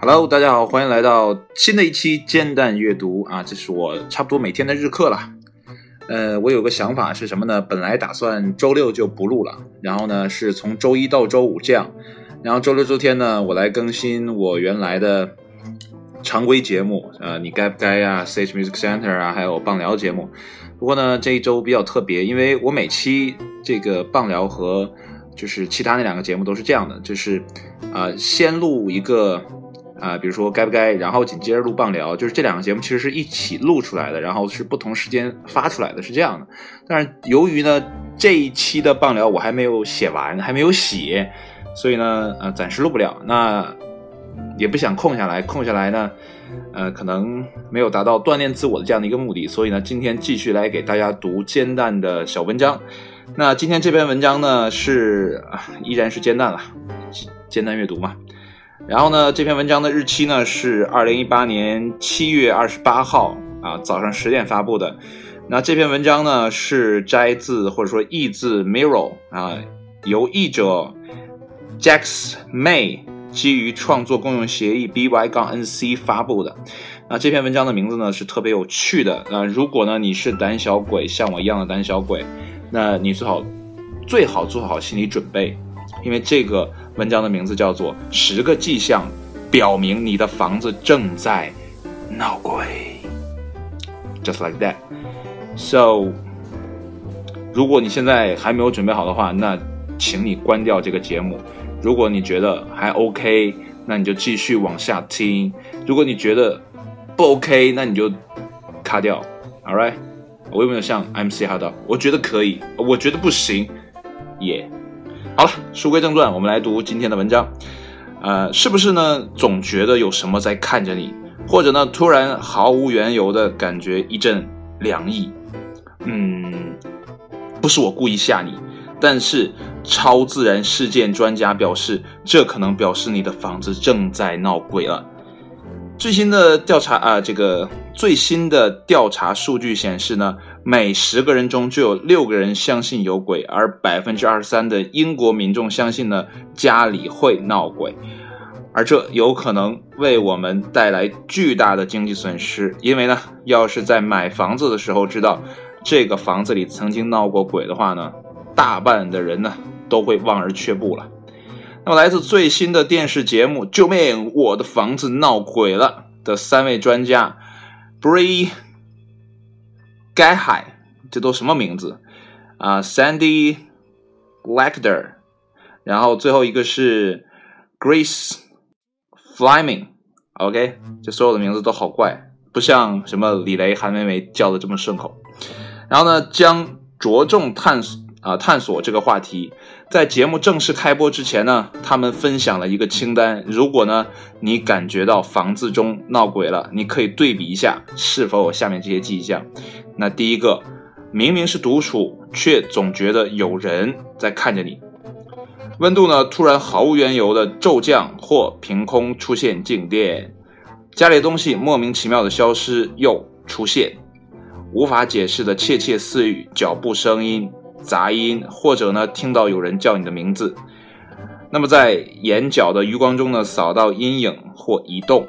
Hello，大家好，欢迎来到新的一期煎蛋阅读啊！这是我差不多每天的日课了。呃，我有个想法是什么呢？本来打算周六就不录了，然后呢是从周一到周五这样，然后周六周天呢我来更新我原来的常规节目，呃，你该不该啊？Sage Music Center 啊，还有棒聊节目。不过呢这一周比较特别，因为我每期这个棒聊和就是其他那两个节目都是这样的，就是啊先录一个。啊，比如说该不该，然后紧接着录棒聊，就是这两个节目其实是一起录出来的，然后是不同时间发出来的，是这样的。但是由于呢这一期的棒聊我还没有写完，还没有写，所以呢呃暂时录不了。那也不想空下来，空下来呢，呃可能没有达到锻炼自我的这样的一个目的，所以呢今天继续来给大家读煎蛋的小文章。那今天这篇文章呢是啊依然是煎蛋了，煎蛋阅读嘛。然后呢，这篇文章的日期呢是二零一八年七月二十八号啊，早上十点发布的。那这篇文章呢是摘自或者说译自 Mirror 啊，由译者 Jax May 基于创作共用协议 BY 杠 NC 发布的。那这篇文章的名字呢是特别有趣的。那如果呢你是胆小鬼，像我一样的胆小鬼，那你最好最好做好心理准备，因为这个。文章的名字叫做《十个迹象表明你的房子正在闹鬼》，just like that。So，如果你现在还没有准备好的话，那请你关掉这个节目。如果你觉得还 OK，那你就继续往下听。如果你觉得不 OK，那你就卡掉。All right，我有没有像 MC 哈的？我觉得可以，我觉得不行，耶。好了，书归正传，我们来读今天的文章。呃，是不是呢？总觉得有什么在看着你，或者呢，突然毫无缘由的感觉一阵凉意。嗯，不是我故意吓你，但是超自然事件专家表示，这可能表示你的房子正在闹鬼了。最新的调查啊，这个最新的调查数据显示呢。每十个人中就有六个人相信有鬼，而百分之二十三的英国民众相信呢家里会闹鬼，而这有可能为我们带来巨大的经济损失，因为呢，要是在买房子的时候知道这个房子里曾经闹过鬼的话呢，大半的人呢都会望而却步了。那么，来自最新的电视节目《救命，我的房子闹鬼了》的三位专家，Bree。该海，这都什么名字啊？Sandy Lecter，然后最后一个是 Grace Fleming，OK，这所有的名字都好怪，不像什么李雷、韩梅梅叫的这么顺口。然后呢，将着重探索啊探索这个话题。在节目正式开播之前呢，他们分享了一个清单。如果呢你感觉到房子中闹鬼了，你可以对比一下是否有下面这些迹象。那第一个，明明是独处，却总觉得有人在看着你。温度呢，突然毫无缘由的骤降，或凭空出现静电。家里东西莫名其妙的消失又出现，无法解释的窃窃私语、脚步声音、杂音，或者呢，听到有人叫你的名字。那么在眼角的余光中呢，扫到阴影或移动。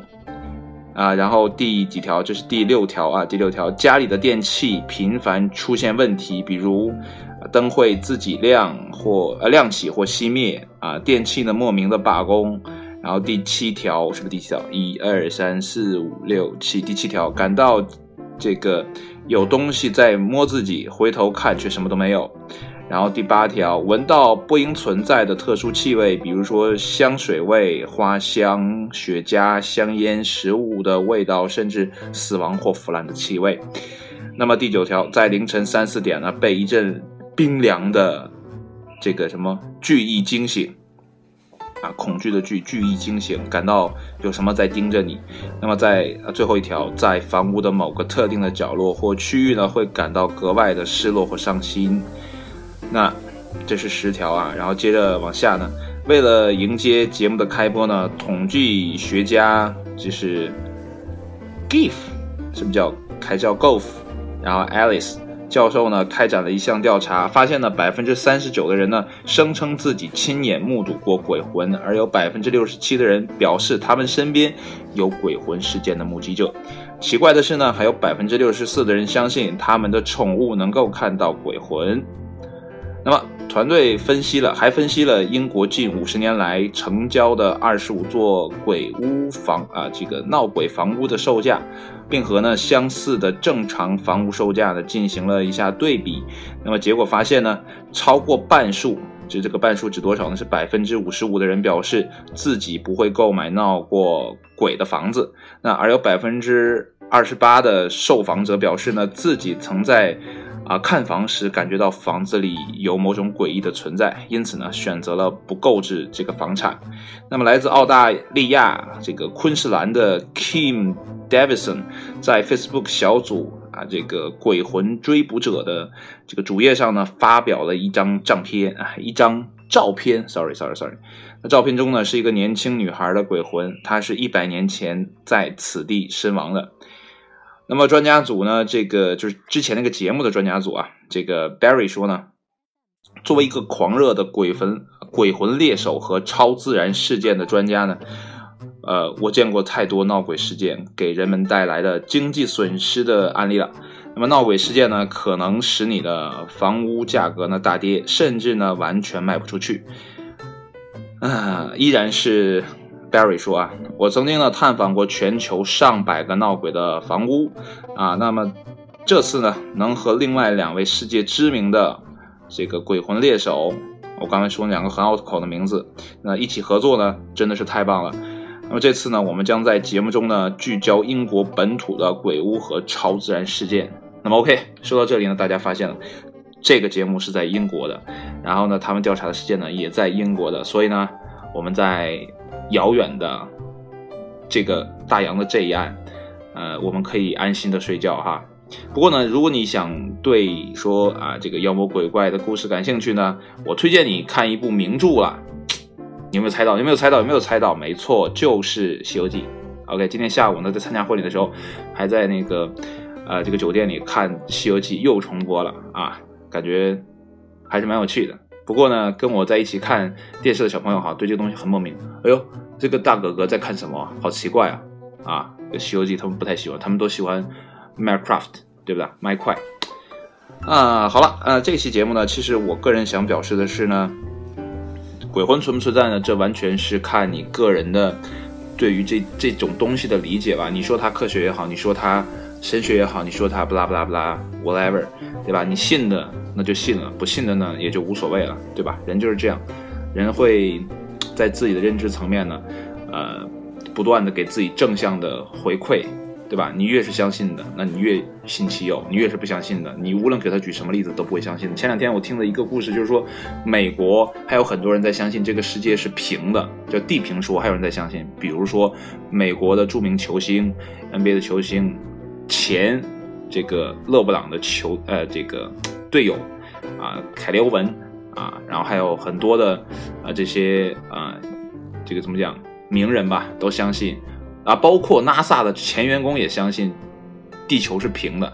啊，然后第几条？这是第六条啊，第六条，家里的电器频繁出现问题，比如灯会自己亮或呃亮起或熄灭啊，电器呢莫名的罢工。然后第七条是不是第七条？一二三四五六七，第七条，感到这个有东西在摸自己，回头看却什么都没有。然后第八条，闻到不应存在的特殊气味，比如说香水味、花香、雪茄、香烟、食物的味道，甚至死亡或腐烂的气味。那么第九条，在凌晨三四点呢，被一阵冰凉的这个什么巨异惊醒，恐惧的惧，惧意惊醒，感到有什么在盯着你。那么在最后一条，在房屋的某个特定的角落或区域呢，会感到格外的失落或伤心。那这是十条啊，然后接着往下呢。为了迎接节目的开播呢，统计学家就是 Gif，是不是叫开叫 Golf，然后 Alice 教授呢开展了一项调查，发现呢百分之三十九的人呢声称自己亲眼目睹过鬼魂，而有百分之六十七的人表示他们身边有鬼魂事件的目击者。奇怪的是呢，还有百分之六十四的人相信他们的宠物能够看到鬼魂。那么，团队分析了，还分析了英国近五十年来成交的二十五座鬼屋房啊，这个闹鬼房屋的售价，并和呢相似的正常房屋售价呢进行了一下对比。那么结果发现呢，超过半数，就这个半数指多少呢？是百分之五十五的人表示自己不会购买闹过鬼的房子。那而有百分之二十八的受访者表示呢，自己曾在。啊，看房时感觉到房子里有某种诡异的存在，因此呢，选择了不购置这个房产。那么，来自澳大利亚这个昆士兰的 Kim Davidson 在 Facebook 小组啊，这个鬼魂追捕者的这个主页上呢，发表了一张照片啊，一张照片。Sorry，Sorry，Sorry。那照片中呢，是一个年轻女孩的鬼魂，她是一百年前在此地身亡的。那么专家组呢？这个就是之前那个节目的专家组啊。这个 Barry 说呢，作为一个狂热的鬼魂、鬼魂猎手和超自然事件的专家呢，呃，我见过太多闹鬼事件给人们带来的经济损失的案例了。那么闹鬼事件呢，可能使你的房屋价格呢大跌，甚至呢完全卖不出去。啊，依然是。Barry 说啊，我曾经呢探访过全球上百个闹鬼的房屋啊，那么这次呢能和另外两位世界知名的这个鬼魂猎手，我刚才说两个很拗口的名字，那一起合作呢真的是太棒了。那么这次呢，我们将在节目中呢聚焦英国本土的鬼屋和超自然事件。那么 OK，说到这里呢，大家发现了这个节目是在英国的，然后呢他们调查的事件呢也在英国的，所以呢我们在。遥远的这个大洋的这一岸，呃，我们可以安心的睡觉哈。不过呢，如果你想对说啊这个妖魔鬼怪的故事感兴趣呢，我推荐你看一部名著了。你有没有猜到？有没有猜到？有没有猜到？没错，就是《西游记》。OK，今天下午呢，在参加婚礼的时候，还在那个呃这个酒店里看《西游记》又重播了啊，感觉还是蛮有趣的。不过呢，跟我在一起看电视的小朋友哈，对这个东西很莫名。哎呦，这个大哥哥在看什么？好奇怪啊！啊，《西游记》他们不太喜欢，他们都喜欢《Minecraft》，对不对？麦块。啊，好了，呃，这期节目呢，其实我个人想表示的是呢，鬼魂存不存在呢？这完全是看你个人的对于这这种东西的理解吧。你说它科学也好，你说它神学也好，你说它不拉不拉不拉 whatever，对吧？你信的。那就信了，不信的呢也就无所谓了，对吧？人就是这样，人会在自己的认知层面呢，呃，不断的给自己正向的回馈，对吧？你越是相信的，那你越信其有；你越是不相信的，你无论给他举什么例子都不会相信。前两天我听了一个故事，就是说美国还有很多人在相信这个世界是平的，叫地平说，还有人在相信。比如说美国的著名球星 NBA 的球星前这个勒布朗的球，呃，这个。队友啊，凯利欧文啊，然后还有很多的啊这些啊，这个怎么讲名人吧，都相信啊，包括 NASA 的前员工也相信地球是平的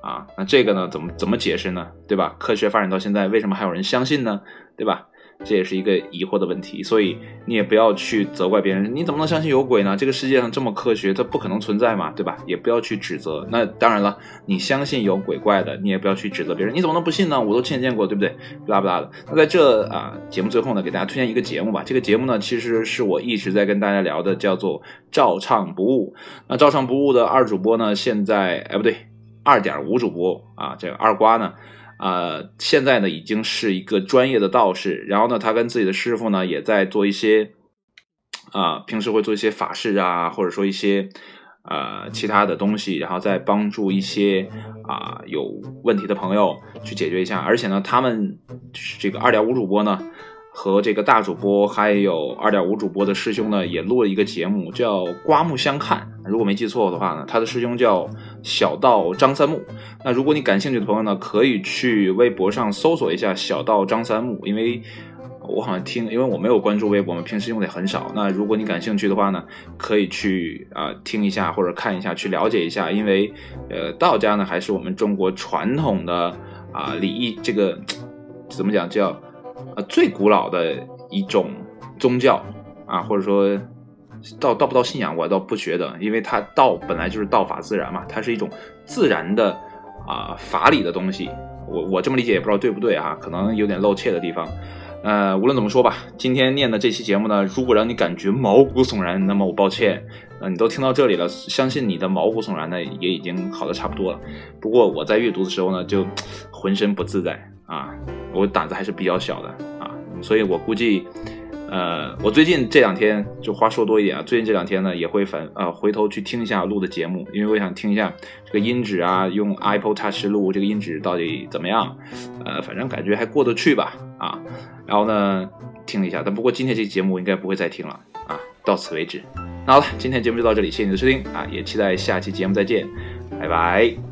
啊。那这个呢，怎么怎么解释呢？对吧？科学发展到现在，为什么还有人相信呢？对吧？这也是一个疑惑的问题，所以你也不要去责怪别人，你怎么能相信有鬼呢？这个世界上这么科学，它不可能存在嘛，对吧？也不要去指责。那当然了，你相信有鬼怪的，你也不要去指责别人，你怎么能不信呢？我都亲眼见过，对不对？不拉不拉的。那在这啊节目最后呢，给大家推荐一个节目吧。这个节目呢，其实是我一直在跟大家聊的，叫做《照唱不误》。那《照唱不误》的二主播呢，现在哎不对，二点五主播啊，这个二瓜呢。呃，现在呢已经是一个专业的道士，然后呢，他跟自己的师傅呢也在做一些，啊，平时会做一些法事啊，或者说一些呃其他的东西，然后再帮助一些啊有问题的朋友去解决一下。而且呢，他们就是这个二点五主播呢。和这个大主播还有二点五主播的师兄呢，也录了一个节目，叫《刮目相看》。如果没记错的话呢，他的师兄叫小道张三木。那如果你感兴趣的朋友呢，可以去微博上搜索一下小道张三木，因为我好像听，因为我没有关注微博嘛，平时用的也很少。那如果你感兴趣的话呢，可以去啊听一下或者看一下，去了解一下。因为呃，道家呢还是我们中国传统的啊礼仪这个怎么讲叫啊最古老的一种宗教啊，或者说道道不道信仰，我倒不觉得，因为它道本来就是道法自然嘛，它是一种自然的啊法理的东西。我我这么理解也不知道对不对啊，可能有点露怯的地方。呃，无论怎么说吧，今天念的这期节目呢，如果让你感觉毛骨悚然，那么我抱歉，呃，你都听到这里了，相信你的毛骨悚然呢也已经好的差不多了。不过我在阅读的时候呢，就 浑身不自在啊，我胆子还是比较小的啊，所以我估计。呃，我最近这两天就话说多一点啊，最近这两天呢也会反呃回头去听一下录的节目，因为我想听一下这个音质啊，用 Apple Touch 录这个音质到底怎么样？呃，反正感觉还过得去吧啊。然后呢听了一下，但不过今天这期节目应该不会再听了啊，到此为止。那好了，今天节目就到这里，谢谢你的收听啊，也期待下期节目再见，拜拜。